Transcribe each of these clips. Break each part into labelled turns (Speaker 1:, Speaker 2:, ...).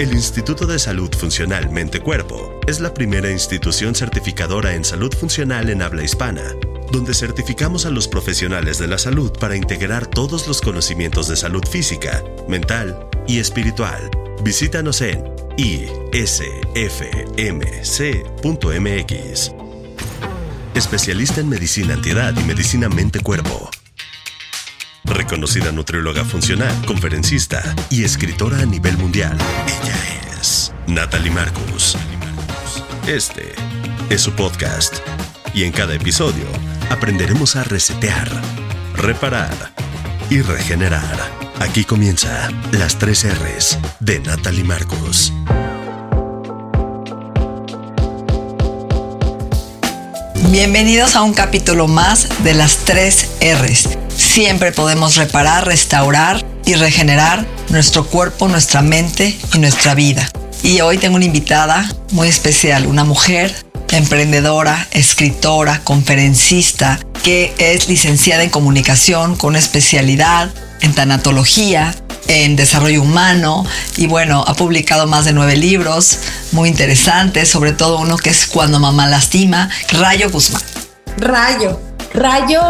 Speaker 1: El Instituto de Salud Funcional Mente Cuerpo es la primera institución certificadora en salud funcional en habla hispana, donde certificamos a los profesionales de la salud para integrar todos los conocimientos de salud física, mental y espiritual. Visítanos en isfmc.mx. Especialista en medicina antiedad y medicina mente-cuerpo. Reconocida nutrióloga funcional, conferencista y escritora a nivel mundial. Ella es Natalie Marcus. Este es su podcast. Y en cada episodio aprenderemos a resetear, reparar y regenerar. Aquí comienza las tres R's de Natalie Marcus.
Speaker 2: Bienvenidos a un capítulo más de las tres R's. Siempre podemos reparar, restaurar y regenerar nuestro cuerpo, nuestra mente y nuestra vida. Y hoy tengo una invitada muy especial, una mujer emprendedora, escritora, conferencista, que es licenciada en comunicación con especialidad en tanatología, en desarrollo humano y bueno, ha publicado más de nueve libros muy interesantes, sobre todo uno que es Cuando mamá lastima, Rayo Guzmán.
Speaker 3: Rayo. Rayo,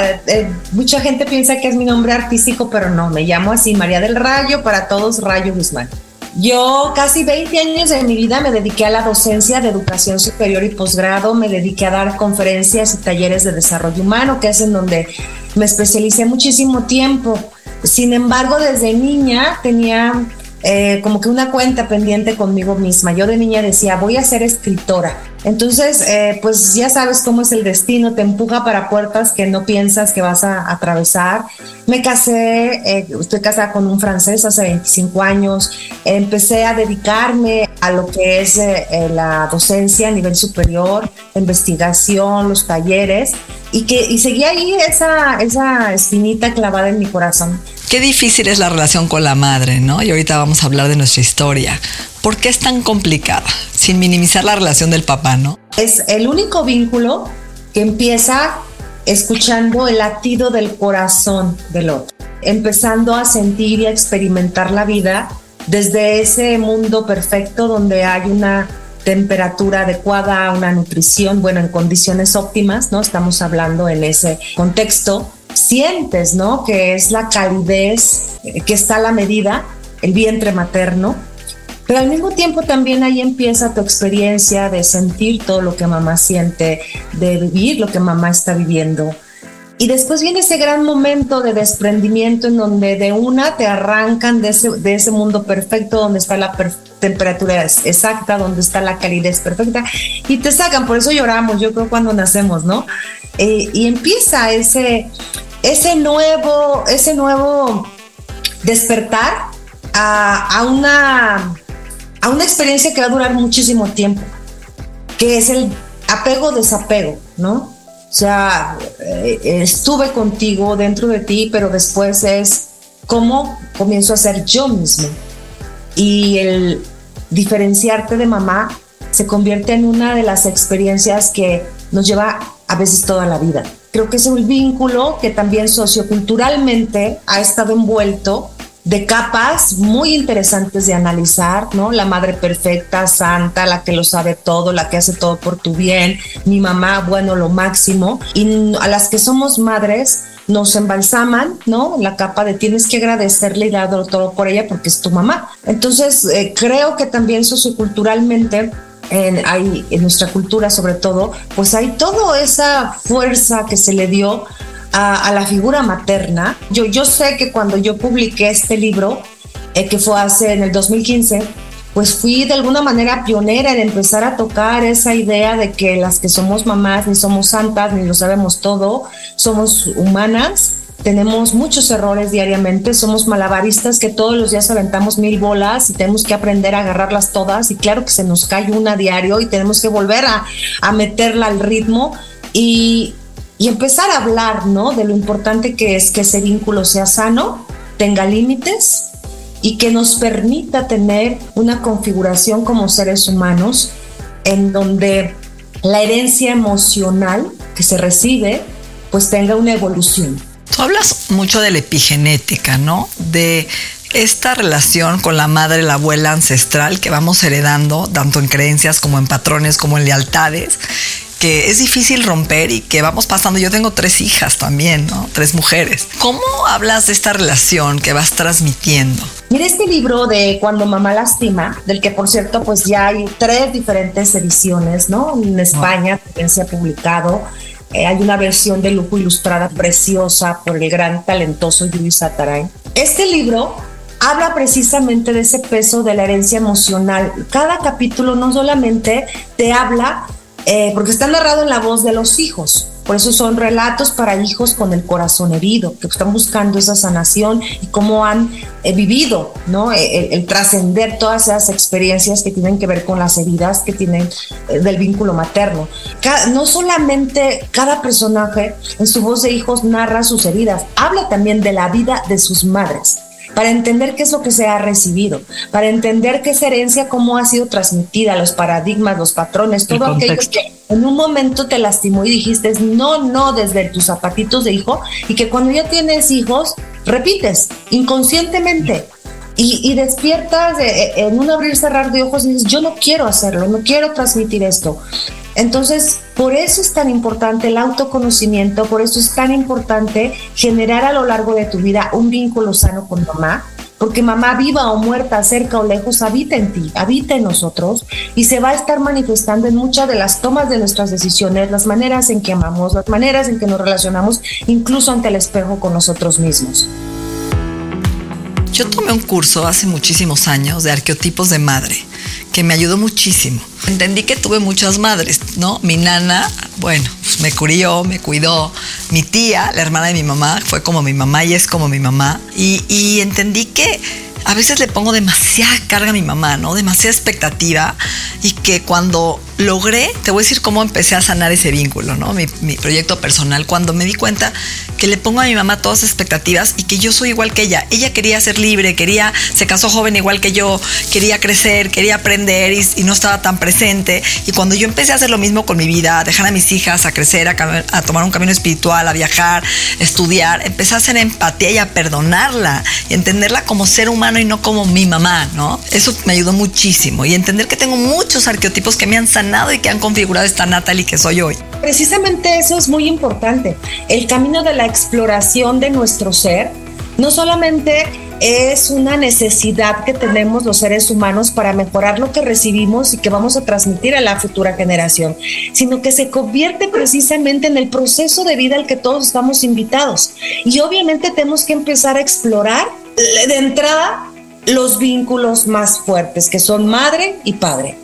Speaker 3: eh, eh, mucha gente piensa que es mi nombre artístico, pero no, me llamo así, María del Rayo, para todos Rayo Guzmán. Yo casi 20 años de mi vida me dediqué a la docencia de educación superior y posgrado, me dediqué a dar conferencias y talleres de desarrollo humano, que es en donde me especialicé muchísimo tiempo. Sin embargo, desde niña tenía eh, como que una cuenta pendiente conmigo misma. Yo de niña decía, voy a ser escritora. Entonces, eh, pues ya sabes cómo es el destino, te empuja para puertas que no piensas que vas a atravesar. Me casé, eh, estoy casada con un francés hace 25 años, empecé a dedicarme a lo que es la docencia a nivel superior, investigación, los talleres, y que y seguía ahí esa, esa espinita clavada en mi corazón.
Speaker 2: Qué difícil es la relación con la madre, ¿no? Y ahorita vamos a hablar de nuestra historia. ¿Por qué es tan complicada? Sin minimizar la relación del papá, ¿no?
Speaker 3: Es el único vínculo que empieza escuchando el latido del corazón del otro, empezando a sentir y a experimentar la vida desde ese mundo perfecto donde hay una temperatura adecuada, una nutrición, bueno, en condiciones óptimas, ¿no? Estamos hablando en ese contexto sientes, ¿no? Que es la calidez eh, que está la medida, el vientre materno, pero al mismo tiempo también ahí empieza tu experiencia de sentir todo lo que mamá siente, de vivir lo que mamá está viviendo. Y después viene ese gran momento de desprendimiento en donde de una te arrancan de ese, de ese mundo perfecto donde está la temperatura exacta, donde está la calidez perfecta y te sacan. Por eso lloramos, yo creo, cuando nacemos, ¿no? Eh, y empieza ese, ese nuevo, ese nuevo despertar a, una, a una experiencia que va a durar muchísimo tiempo, que es el apego-desapego, ¿no? O sea, eh, estuve contigo dentro de ti, pero después es cómo comienzo a ser yo mismo. Y el diferenciarte de mamá se convierte en una de las experiencias que nos lleva a veces toda la vida. Creo que es un vínculo que también socioculturalmente ha estado envuelto de capas muy interesantes de analizar, ¿no? La madre perfecta, santa, la que lo sabe todo, la que hace todo por tu bien, mi mamá, bueno, lo máximo. Y a las que somos madres nos embalsaman, ¿no? La capa de tienes que agradecerle y darlo todo por ella porque es tu mamá. Entonces, eh, creo que también socioculturalmente en, hay, en nuestra cultura sobre todo, pues hay toda esa fuerza que se le dio a, la figura materna. Yo, yo sé que cuando yo publiqué este libro, eh, que fue hace en el 2015, pues fui de alguna manera pionera en empezar a tocar esa idea de que las que somos mamás ni somos santas ni lo sabemos todo, somos humanas tenemos muchos errores diariamente, somos malabaristas que todos los días aventamos mil bolas y tenemos que aprender a agarrarlas todas y claro que se nos cae una diario y tenemos que volver a, a meterla al ritmo y, y empezar a hablar, ¿no? De lo importante que es que ese vínculo sea sano, tenga límites y que nos permita tener una configuración como seres humanos en donde la herencia emocional que se recibe pues tenga una evolución.
Speaker 2: Tú hablas mucho de la epigenética, ¿no? De esta relación con la madre, la abuela ancestral que vamos heredando, tanto en creencias como en patrones, como en lealtades, que es difícil romper y que vamos pasando. Yo tengo tres hijas también, ¿no? Tres mujeres. ¿Cómo hablas de esta relación que vas transmitiendo?
Speaker 3: Mira este libro de Cuando mamá lastima, del que por cierto pues ya hay tres diferentes ediciones, ¿no? En España también se ha publicado. Eh, hay una versión de lujo ilustrada preciosa por el gran talentoso Yuri Sataray. Este libro habla precisamente de ese peso de la herencia emocional. Cada capítulo no solamente te habla, eh, porque está narrado en la voz de los hijos, por eso son relatos para hijos con el corazón herido, que están buscando esa sanación y cómo han eh, vivido, ¿no? Eh, el, trascender todas esas experiencias que tienen que ver con las heridas que tienen del vínculo materno. no solamente cada personaje en su voz de hijos narra sus heridas, habla también de la vida de sus madres para entender qué es lo que se ha recibido, para entender qué es herencia, cómo ha sido transmitida, los paradigmas, los patrones, todo aquello que en un momento te lastimó y dijiste no, no, desde tus zapatitos de hijo, y que cuando ya tienes hijos, repites inconscientemente. Y, despiertas en un abrir cerrar de ojos y dices, yo no quiero hacerlo, no quiero transmitir esto. Entonces, por eso es tan importante el autoconocimiento, por eso es tan importante generar a lo largo de tu vida un vínculo sano con mamá, porque mamá viva o muerta, cerca o lejos, habita en ti, habita en nosotros y se va a estar manifestando en muchas de las tomas de nuestras decisiones, las maneras en que amamos, las maneras en que nos relacionamos, incluso ante el espejo con nosotros mismos.
Speaker 2: Yo tomé un curso hace muchísimos años de arqueotipos de madre que me ayudó muchísimo. Entendí que tuve muchas madres, ¿no? Mi nana, bueno, pues me crió, me cuidó. Mi tía, la hermana de mi mamá, fue como mi mamá y es como mi mamá. Y, y entendí que a veces le pongo demasiada carga a mi mamá, ¿no? Demasiada expectativa y que cuando logré, te voy a decir cómo empecé a sanar ese vínculo, ¿no? Mi, proyecto personal, cuando me di cuenta que le pongo a mi mamá todas expectativas y que yo soy igual que ella. Ella quería ser libre, quería, se casó joven igual que yo, quería crecer, quería aprender y, no estaba tan presente. Y cuando yo empecé a hacer lo mismo con mi vida, a dejar a mis hijas, a crecer, a, a tomar un camino espiritual, a viajar, a estudiar, empecé a hacer empatía y a perdonarla y entenderla como ser humano y no como mi mamá, ¿no? Eso me ayudó muchísimo y entender que tengo muchos arqueotipos que me han sanado y que han configurado esta Natalie que soy hoy.
Speaker 3: Precisamente eso es muy importante. El camino de la exploración de nuestro ser no solamente es una necesidad que tenemos los seres humanos para mejorar lo que recibimos y que vamos a transmitir a la futura generación, sino que se convierte precisamente en el proceso de vida al que todos estamos invitados. Y obviamente tenemos que empezar a explorar de entrada los vínculos más fuertes, que son madre y padre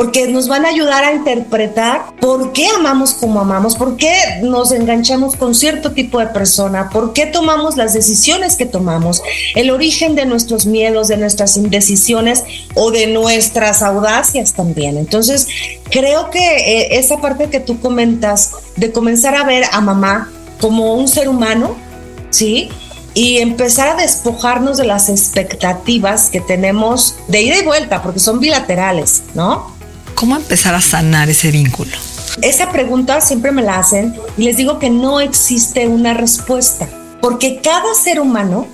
Speaker 3: porque nos van a ayudar a interpretar por qué amamos como amamos, por qué nos enganchamos con cierto tipo de persona, por qué tomamos las decisiones que tomamos, el origen de nuestros miedos, de nuestras indecisiones o de nuestras audacias también. Entonces, creo que eh, esa parte que tú comentas de comenzar a ver a mamá como un ser humano, ¿sí? y empezar a despojarnos de las expectativas que tenemos de ida y vuelta, porque son bilaterales, ¿no?
Speaker 2: ¿Cómo empezar a sanar ese vínculo?
Speaker 3: Esa pregunta siempre me la hacen y les digo que no existe una respuesta, porque cada ser humano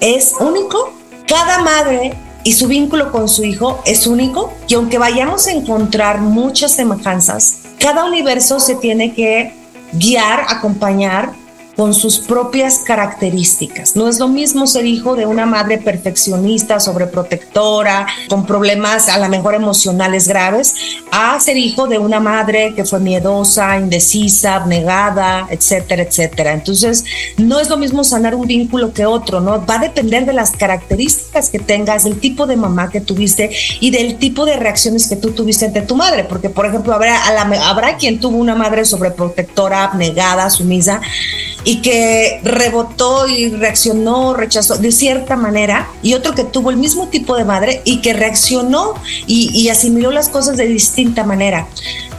Speaker 3: es único, cada madre y su vínculo con su hijo es único y aunque vayamos a encontrar muchas semejanzas, cada universo se tiene que guiar, acompañar con sus propias características. No es lo mismo ser hijo de una madre perfeccionista, sobreprotectora, con problemas a lo mejor emocionales graves, a ser hijo de una madre que fue miedosa, indecisa, abnegada, etcétera, etcétera. Entonces, no es lo mismo sanar un vínculo que otro, ¿no? Va a depender de las características que tengas, del tipo de mamá que tuviste y del tipo de reacciones que tú tuviste ante tu madre, porque por ejemplo, habrá, habrá quien tuvo una madre sobreprotectora, abnegada, sumisa, y que rebotó y reaccionó, rechazó de cierta manera, y otro que tuvo el mismo tipo de madre y que reaccionó y, asimiló las cosas de distinta manera.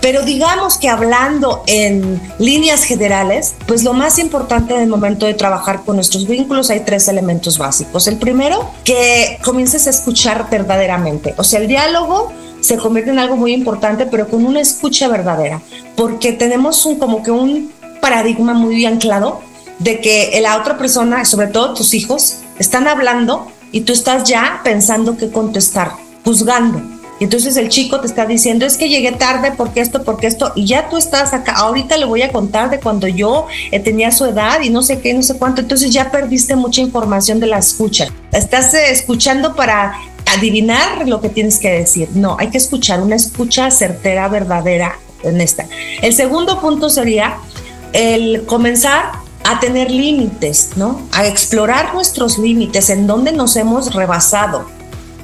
Speaker 3: Pero digamos que hablando en líneas generales, pues lo más importante en el momento de trabajar con nuestros vínculos hay tres elementos básicos. El primero, que comiences a escuchar verdaderamente. O sea, el diálogo se convierte en algo muy importante, pero con una escucha verdadera, porque tenemos un, como que un paradigma muy anclado de que la otra persona, sobre todo tus hijos, están hablando y tú estás ya pensando qué contestar, juzgando. Y entonces el chico te está diciendo, es que llegué tarde porque esto, porque esto, y ya tú estás acá, ahorita le voy a contar de cuando yo eh, tenía su edad y no sé qué, no sé cuánto, entonces ya perdiste mucha información de la escucha. Estás eh, escuchando para adivinar lo que tienes que decir. No, hay que escuchar, una escucha certera, verdadera, honesta. El segundo punto sería el comenzar a tener límites, ¿no? A explorar nuestros límites, en dónde nos hemos rebasado,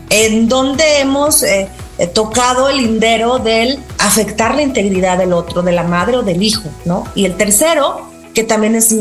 Speaker 3: en dónde hemos eh, eh, tocado el lindero del afectar la integridad del otro, de la madre o del hijo, ¿no? Y el tercero, que también es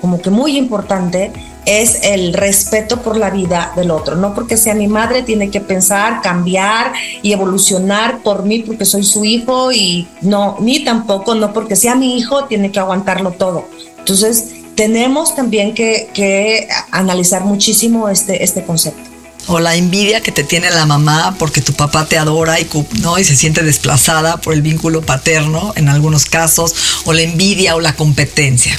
Speaker 3: como que muy importante, es el respeto por la vida del otro. No porque sea mi madre tiene que pensar, cambiar y evolucionar por mí porque soy su hijo y no, ni tampoco, no porque sea mi hijo tiene que aguantarlo todo. Entonces, tenemos también que, que analizar muchísimo este, este concepto
Speaker 2: o la envidia que te tiene la mamá porque tu papá te adora y, ¿no? y se siente desplazada por el vínculo paterno en algunos casos, o la envidia o la competencia.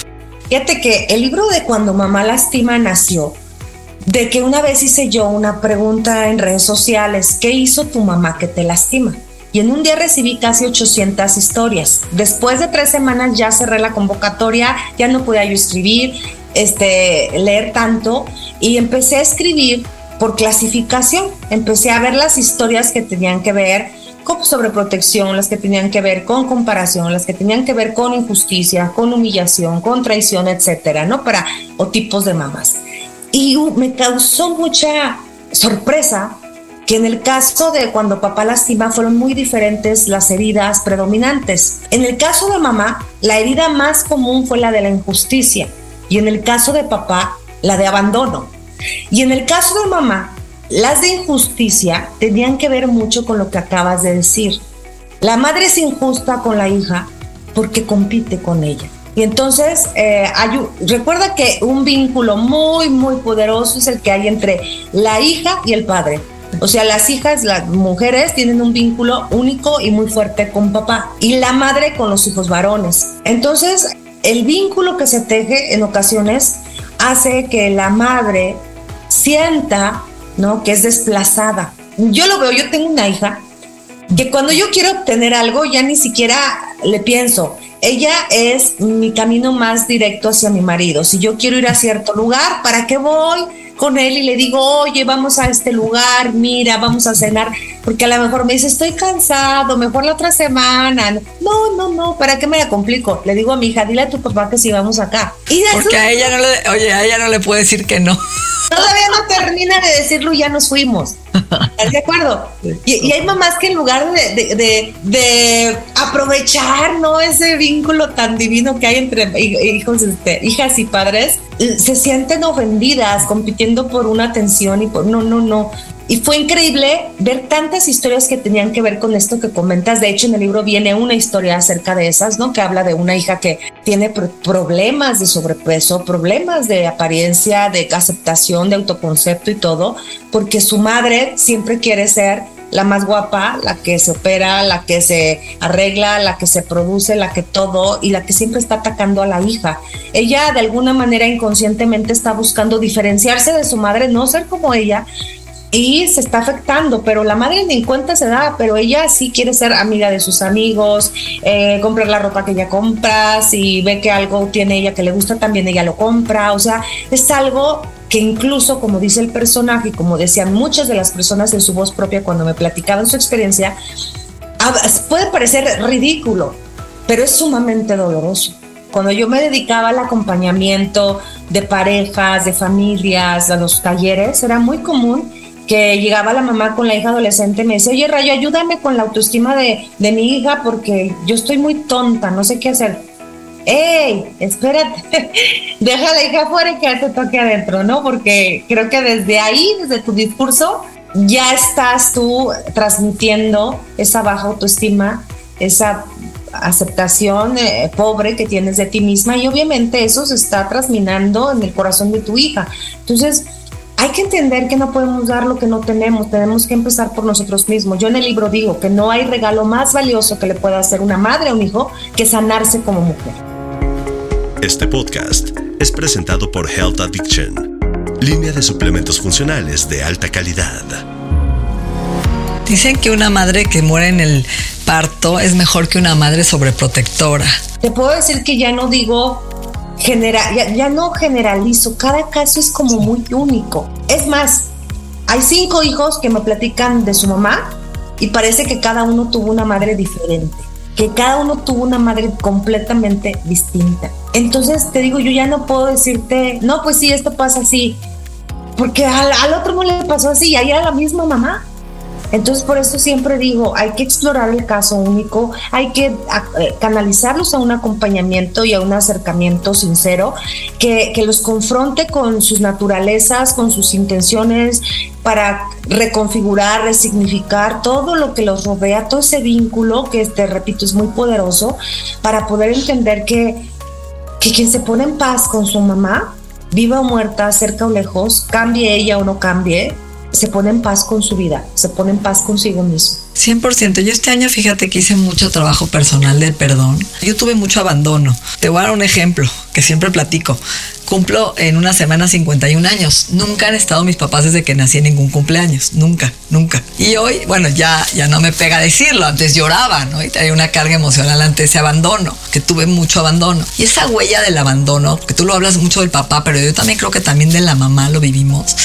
Speaker 3: Fíjate que el libro de Cuando mamá lastima nació de que una vez hice yo una pregunta en redes sociales, ¿qué hizo tu mamá que te lastima? Y en un día recibí casi 800 historias. Después de tres semanas ya cerré la convocatoria, ya no podía yo escribir, este, leer tanto y empecé a escribir por clasificación. Empecé a ver las historias que tenían que ver con sobreprotección, las que tenían que ver con comparación, las que tenían que ver con injusticia, con humillación, con traición, etcétera, ¿no? Para o tipos de mamás. Y me causó mucha sorpresa que en el caso de cuando papá lastima fueron muy diferentes las heridas predominantes. En el caso de mamá, la herida más común fue la de la injusticia y en el caso de papá, la de abandono. Y en el caso de mamá, las de injusticia tenían que ver mucho con lo que acabas de decir. La madre es injusta con la hija porque compite con ella. Y entonces, eh, recuerda que un vínculo muy, muy poderoso es el que hay entre la hija y el padre. O sea, las hijas, las mujeres tienen un vínculo único y muy fuerte con papá y la madre con los hijos varones. Entonces, el vínculo que se teje en ocasiones hace que la madre sienta ¿no? Que es desplazada. Yo lo veo, yo tengo una hija que cuando yo quiero obtener algo ya ni siquiera le pienso. Ella es mi camino más directo hacia mi marido. Si yo quiero ir a cierto lugar, ¿para qué voy? Con él y le digo, oye, vamos a este lugar, mira, vamos a cenar, porque a lo mejor me dice, estoy cansado, mejor la otra semana. No, no, no, ¿para qué me la complico? Le digo a mi hija, dile a tu papá que si vamos acá.
Speaker 2: Y porque a ella no le, oye, a ella no le puede decir que no.
Speaker 3: Todavía no termina de decirlo y ya nos fuimos. ¿Estás de acuerdo? Y, hay mamás que en lugar de, de, aprovechar ¿no? ese vínculo tan divino que hay entre hijos, hijas y padres, se sienten ofendidas compitiendo por una atención y por no, no, no. Y fue increíble ver tantas historias que tenían que ver con esto que comentas. De hecho, en el libro viene una historia acerca de esas, ¿no? Que habla de una hija que tiene problemas de sobrepeso, problemas de apariencia, de aceptación, de autoconcepto y todo, porque su madre siempre quiere ser la más guapa, la que se opera, la que se arregla, la que se produce, la que todo y la que siempre está atacando a la hija. Ella de alguna manera inconscientemente está buscando diferenciarse de su madre, no ser como ella y se está afectando, pero la madre ni en cuenta se da, pero ella sí quiere ser amiga de sus amigos, eh, comprar la ropa que ella compra, si ve que algo tiene ella que le gusta, también ella lo compra, o sea, es algo que incluso, como dice el personaje, como decían muchas de las personas en su voz propia cuando me platicaban su experiencia, puede parecer ridículo, pero es sumamente doloroso. Cuando yo me dedicaba al acompañamiento de parejas, de familias, a los talleres, era muy común que llegaba la mamá con la hija adolescente me decía, oye Rayo, ayúdame con la autoestima de, de mi hija porque yo estoy muy tonta, no sé qué hacer. ¡Ey! Espérate, déjala hija afuera y que te toque adentro, ¿no? Porque creo que desde ahí, desde tu discurso, ya estás tú transmitiendo esa baja autoestima, esa aceptación eh, pobre que tienes de ti misma y obviamente eso se está transminando en el corazón de tu hija. Entonces, hay que entender que no podemos dar lo que no tenemos, tenemos que empezar por nosotros mismos. Yo en el libro digo que no hay regalo más valioso que le pueda hacer una madre a un hijo que sanarse como mujer.
Speaker 1: Este podcast es presentado por Health Addiction, línea de suplementos funcionales de alta calidad.
Speaker 2: Dicen que una madre que muere en el parto es mejor que una madre sobreprotectora.
Speaker 3: Te puedo decir que ya no digo general, ya, no generalizo, cada caso es como muy único. Es más, hay cinco hijos que me platican de su mamá y parece que cada uno tuvo una madre diferente, que cada uno tuvo una madre completamente distinta. Entonces te digo, yo ya no puedo decirte, no, pues sí, esto pasa así, porque al, al otro no le pasó así, ahí era la misma mamá. Entonces, por eso siempre digo, hay que explorar el caso único, hay que eh, canalizarlos a un acompañamiento y a un acercamiento sincero que, los confronte con sus naturalezas, con sus intenciones, para reconfigurar, resignificar todo lo que los rodea, todo ese vínculo que, te repito, es muy poderoso, para poder entender que, que quien se pone en paz con su mamá, viva o muerta, cerca o lejos, cambie ella o no cambie, se pone en paz con su vida, se pone en paz consigo mismo.
Speaker 2: 100%. Yo este año, fíjate que hice mucho trabajo personal del perdón. Yo tuve mucho abandono. Te voy a dar un ejemplo que siempre platico. Cumplo en una semana 51 años. Nunca han estado mis papás desde que nací en ningún cumpleaños. Nunca, nunca. Y hoy, bueno, ya, ya no me pega decirlo. Antes lloraba, ¿no? Y traía una carga emocional ante ese abandono, que tuve mucho abandono. Y esa huella del abandono, que tú lo hablas mucho del papá, pero yo también creo que también de la mamá lo vivimos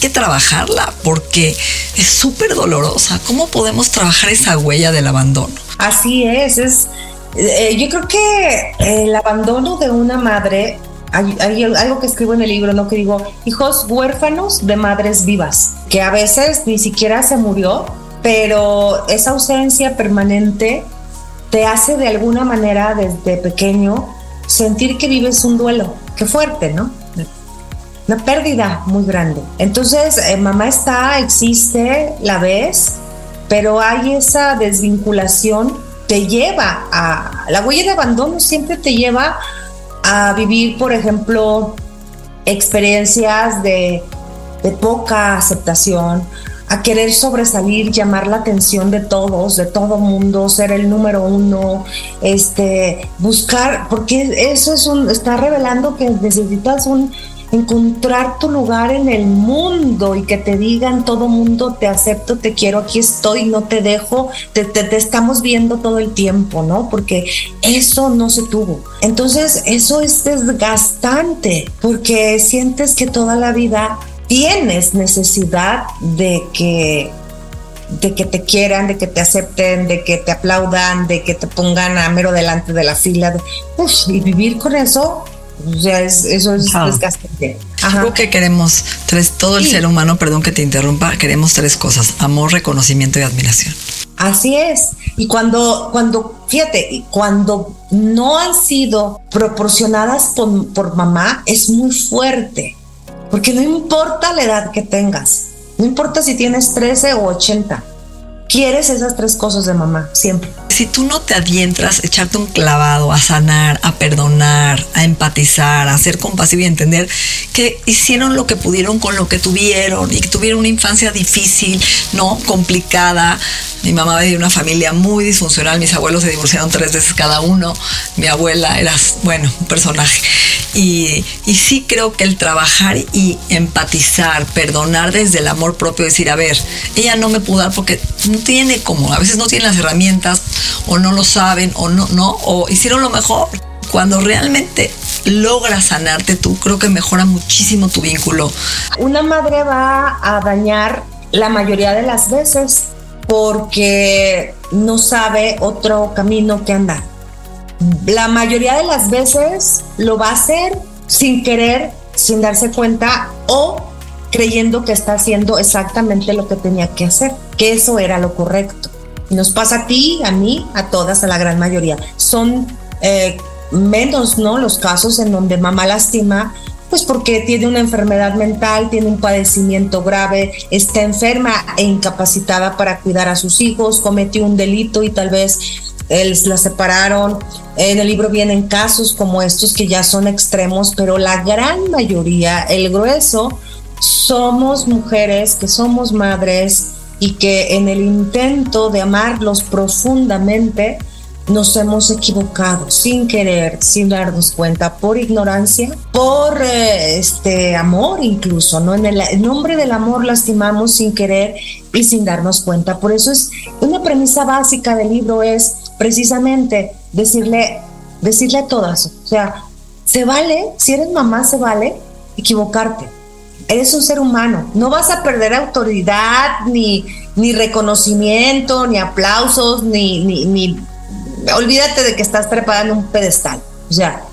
Speaker 2: que trabajarla porque es súper dolorosa. ¿Cómo podemos trabajar esa huella del abandono?
Speaker 3: Así es, es eh, yo creo que el abandono de una madre, hay, algo que escribo en el libro, ¿no? Que digo, hijos huérfanos de madres vivas, que a veces ni siquiera se murió, pero esa ausencia permanente te hace de alguna manera desde pequeño sentir que vives un duelo. Qué fuerte, ¿no? Una pérdida muy grande. Entonces, eh, mamá está, existe, la ves, pero hay esa desvinculación, te lleva a, la huella de abandono siempre te lleva a vivir, por ejemplo, experiencias de, de poca aceptación, a querer sobresalir, llamar la atención de todos, de todo mundo, ser el número uno, este, buscar, porque eso es un, está revelando que necesitas un encontrar tu lugar en el mundo y que te digan todo mundo te acepto, te quiero, aquí estoy, no te dejo, te, te, estamos viendo todo el tiempo, ¿no? Porque eso no se tuvo. Entonces eso es desgastante porque sientes que toda la vida tienes necesidad de que de que te quieran, de que te acepten, de que te aplaudan, de que te pongan a mero delante de la fila. y vivir con eso o sea, eso es desgastante.
Speaker 2: Creo que queremos tres, todo el ser humano, perdón que te interrumpa, queremos tres cosas: amor, reconocimiento y admiración.
Speaker 3: Así es. Y cuando, cuando, fíjate, cuando no han sido proporcionadas por, por mamá, es muy fuerte. Porque no importa la edad que tengas, no importa si tienes 13 o 80, quieres esas tres cosas de mamá, siempre.
Speaker 2: Si tú no te adientras, echarte un clavado, a sanar, a perdonar, a empatizar, a ser compasivo y entender que hicieron lo que pudieron con lo que tuvieron y que tuvieron una infancia difícil, no complicada, mi mamá venía de una familia muy disfuncional, mis abuelos se divorciaron tres veces cada uno, mi abuela era, bueno, un personaje. Y, y sí creo que el trabajar y empatizar, perdonar desde el amor propio, decir, a ver, ella no me pudo dar porque no tiene como, a veces no tiene las herramientas o no lo saben o no, no, o hicieron lo mejor. Cuando realmente logras sanarte tú, creo que mejora muchísimo tu vínculo.
Speaker 3: Una madre va a dañar la mayoría de las veces porque no sabe otro camino que andar. La mayoría de las veces lo va a hacer sin querer, sin darse cuenta o creyendo que está haciendo exactamente lo que tenía que hacer, que eso era lo correcto. Nos pasa a ti, a mí, a todas, a la gran mayoría. Son eh, menos, ¿no? Los casos en donde mamá lastima, pues porque tiene una enfermedad mental, tiene un padecimiento grave, está enferma e incapacitada para cuidar a sus hijos, cometió un delito y tal vez él, la separaron. En el libro vienen casos como estos que ya son extremos, pero la gran mayoría, el grueso, somos mujeres que somos madres y que en el intento de amarlos profundamente, nos hemos equivocado sin querer, sin darnos cuenta, por ignorancia, por eh, este amor incluso, ¿no? En el, nombre del amor lastimamos sin querer y sin darnos cuenta. Por eso es una premisa básica del libro es precisamente decirle, decirle a todas, o sea, se vale, si eres mamá, se vale equivocarte. Eres un ser humano, no vas a perder autoridad, ni, ni reconocimiento, ni aplausos, ni, ni, olvídate de que estás preparando un pedestal. O sea,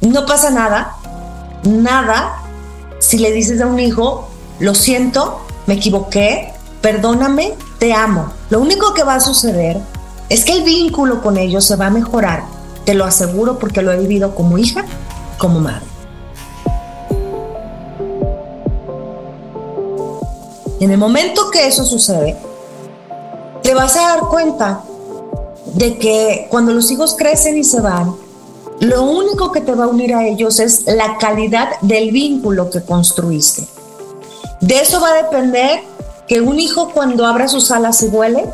Speaker 3: no pasa nada, nada, si le dices a un hijo, lo siento, me equivoqué, perdóname, te amo. Lo único que va a suceder es que el vínculo con ellos se va a mejorar. Te lo aseguro porque lo he vivido como hija, como madre. En el momento que eso sucede, te vas a dar cuenta de que cuando los hijos crecen y se van, lo único que te va a unir a ellos es la calidad del vínculo que construiste. De eso va a depender que un hijo cuando abra sus alas y vuele,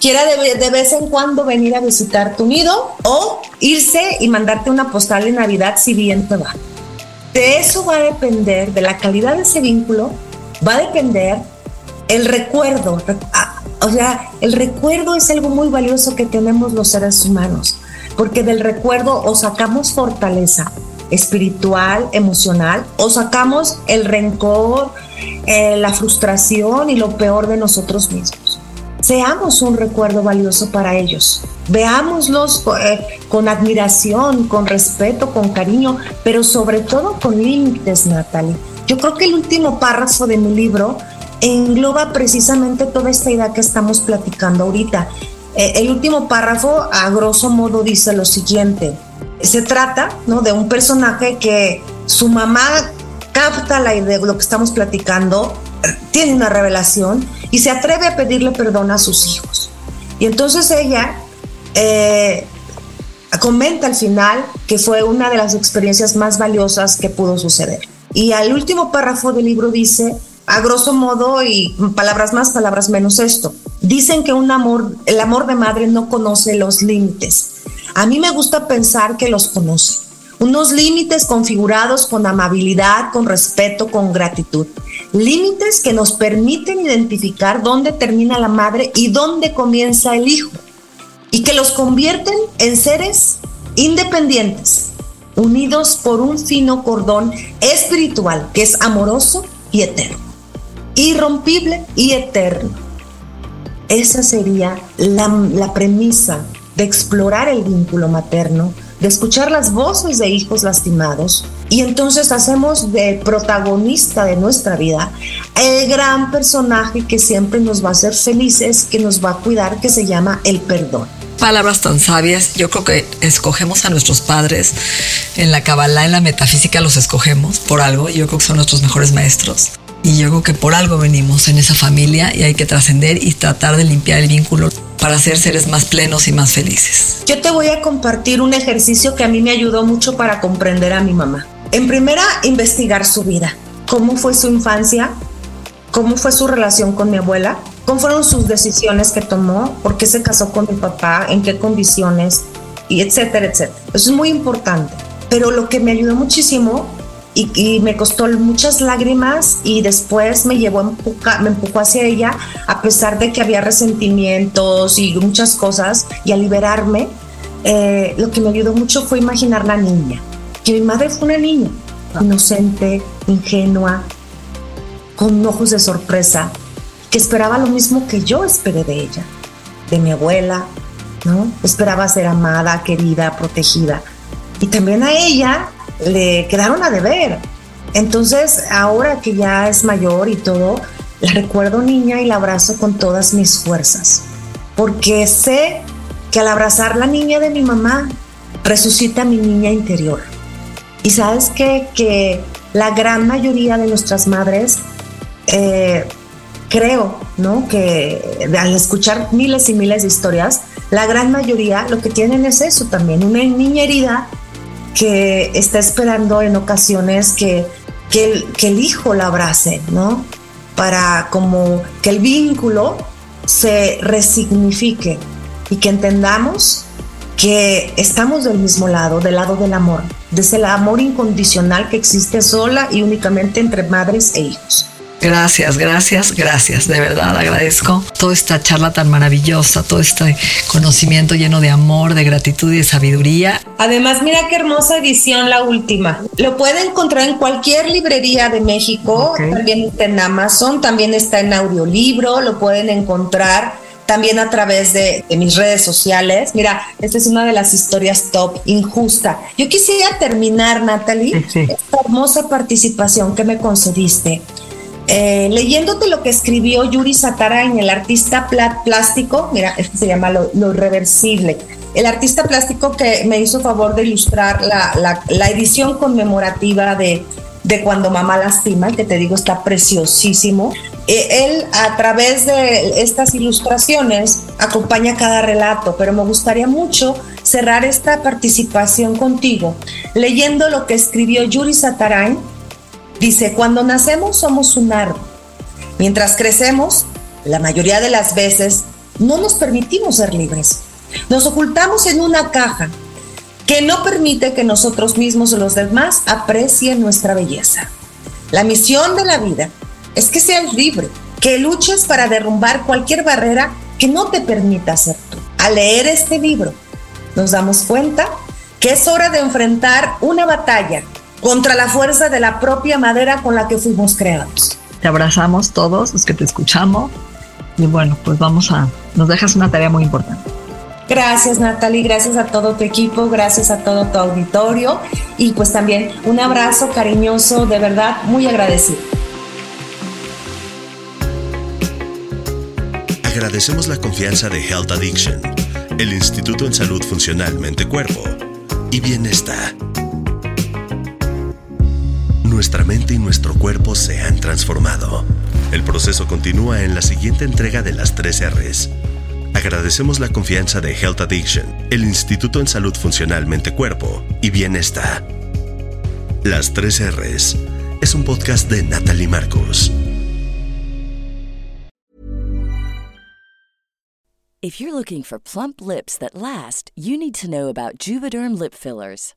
Speaker 3: quiera de, vez en cuando venir a visitar tu nido o irse y mandarte una postal de Navidad si bien te va. De eso va a depender, de la calidad de ese vínculo, va a depender el recuerdo, o sea, el recuerdo es algo muy valioso que tenemos los seres humanos, porque del recuerdo o sacamos fortaleza espiritual, emocional, o sacamos el rencor, eh, la frustración y lo peor de nosotros mismos. Seamos un recuerdo valioso para ellos. Veámoslos eh, con admiración, con respeto, con cariño, pero sobre todo con límites, Natalie. Yo creo que el último párrafo de mi libro engloba precisamente toda esta idea que estamos platicando ahorita. Eh, el último párrafo, a grosso modo, dice lo siguiente. Se trata ¿no? de un personaje que su mamá capta la idea de lo que estamos platicando, tiene una revelación y se atreve a pedirle perdón a sus hijos. Y entonces ella eh, comenta al final que fue una de las experiencias más valiosas que pudo suceder. Y al último párrafo del libro dice, a grosso modo y palabras más, palabras menos esto. Dicen que un amor, el amor de madre no conoce los límites. A mí me gusta pensar que los conoce. Unos límites configurados con amabilidad, con respeto, con gratitud. Límites que nos permiten identificar dónde termina la madre y dónde comienza el hijo. Y que los convierten en seres independientes, unidos por un fino cordón espiritual que es amoroso y eterno irrompible y eterno. Esa sería la, premisa de explorar el vínculo materno, de escuchar las voces de hijos lastimados y entonces hacemos de protagonista de nuestra vida el gran personaje que siempre nos va a hacer felices, que nos va a cuidar, que se llama el perdón.
Speaker 2: Palabras tan sabias, yo creo que escogemos a nuestros padres en la Kabbalah, en la metafísica los escogemos por algo, yo creo que son nuestros mejores maestros. Y yo creo que por algo venimos en esa familia y hay que trascender y tratar de limpiar el vínculo para ser seres más plenos y más felices.
Speaker 3: Yo te voy a compartir un ejercicio que a mí me ayudó mucho para comprender a mi mamá. En primera, investigar su vida. ¿Cómo fue su infancia? ¿Cómo fue su relación con mi abuela? ¿Cómo fueron sus decisiones que tomó? ¿Por qué se casó con mi papá? ¿En qué condiciones? Y etcétera, etcétera. Eso es muy importante. Pero lo que me ayudó muchísimo y, me costó muchas lágrimas y después me llevó, me empujó hacia ella a pesar de que había resentimientos y muchas cosas y a liberarme, eh, lo que me ayudó mucho fue imaginar la niña, que mi madre fue una niña inocente, ingenua, con ojos de sorpresa, que esperaba lo mismo que yo esperé de ella, de mi abuela, ¿no? Esperaba ser amada, querida, protegida. Y también a ella le quedaron a deber. Entonces, ahora que ya es mayor y todo, la recuerdo niña y la abrazo con todas mis fuerzas, porque sé que al abrazar la niña de mi mamá, resucita mi niña interior. Y sabes qué? que la gran mayoría de nuestras madres, eh, creo, ¿no? Que al escuchar miles y miles de historias, la gran mayoría lo que tienen es eso también, una niña herida que está esperando en ocasiones que, que, el, el hijo la abrace, ¿no? Para como que el vínculo se resignifique y que entendamos que estamos del mismo lado, del lado del amor, desde el amor incondicional que existe sola y únicamente entre madres e hijos.
Speaker 2: Gracias, gracias, gracias. De verdad agradezco toda esta charla tan maravillosa, todo este conocimiento lleno de amor, de gratitud y de sabiduría.
Speaker 3: Además, mira qué hermosa edición la última. Lo puede encontrar en cualquier librería de México, también está en Amazon, también está en audiolibro, lo pueden encontrar también a través de, mis redes sociales. Mira, esta es una de las historias top, injusta. Yo quisiera terminar, Natalie, esta hermosa participación que me concediste eh, leyéndote lo que escribió Yuri en el artista plástico, mira, este se llama lo, irreversible, el artista plástico que me hizo favor de ilustrar la, edición conmemorativa de, de, Cuando Mamá Lastima, que te digo está preciosísimo. Eh, él a través de estas ilustraciones acompaña cada relato, pero me gustaría mucho cerrar esta participación contigo leyendo lo que escribió Yuri Satarain Dice, cuando nacemos somos un árbol. Mientras crecemos, la mayoría de las veces no nos permitimos ser libres. Nos ocultamos en una caja que no permite que nosotros mismos o los demás aprecien nuestra belleza. La misión de la vida es que seas libre, que luches para derrumbar cualquier barrera que no te permita ser tú. Al leer este libro, nos damos cuenta que es hora de enfrentar una batalla contra la fuerza de la propia madera con la que fuimos creados.
Speaker 2: Te abrazamos todos los que te escuchamos y bueno, pues vamos a, nos dejas una tarea muy importante.
Speaker 3: Gracias Natalie, gracias a todo tu equipo, gracias a todo tu auditorio y pues también un abrazo cariñoso, de verdad, muy agradecido.
Speaker 1: Agradecemos la confianza de Health Addiction, el Instituto en Salud Funcional Mente Cuerpo y Bienestar nuestra mente y nuestro cuerpo se han transformado. El proceso continúa en la siguiente entrega de las 3 R's. Agradecemos la confianza de Health Addiction, el Instituto en Salud Funcional Mente Cuerpo y Bienestar. Las 3 R's es un podcast de Natalie Marcos.
Speaker 4: If you're looking for plump lips that last, you need to know about Juvederm lip fillers.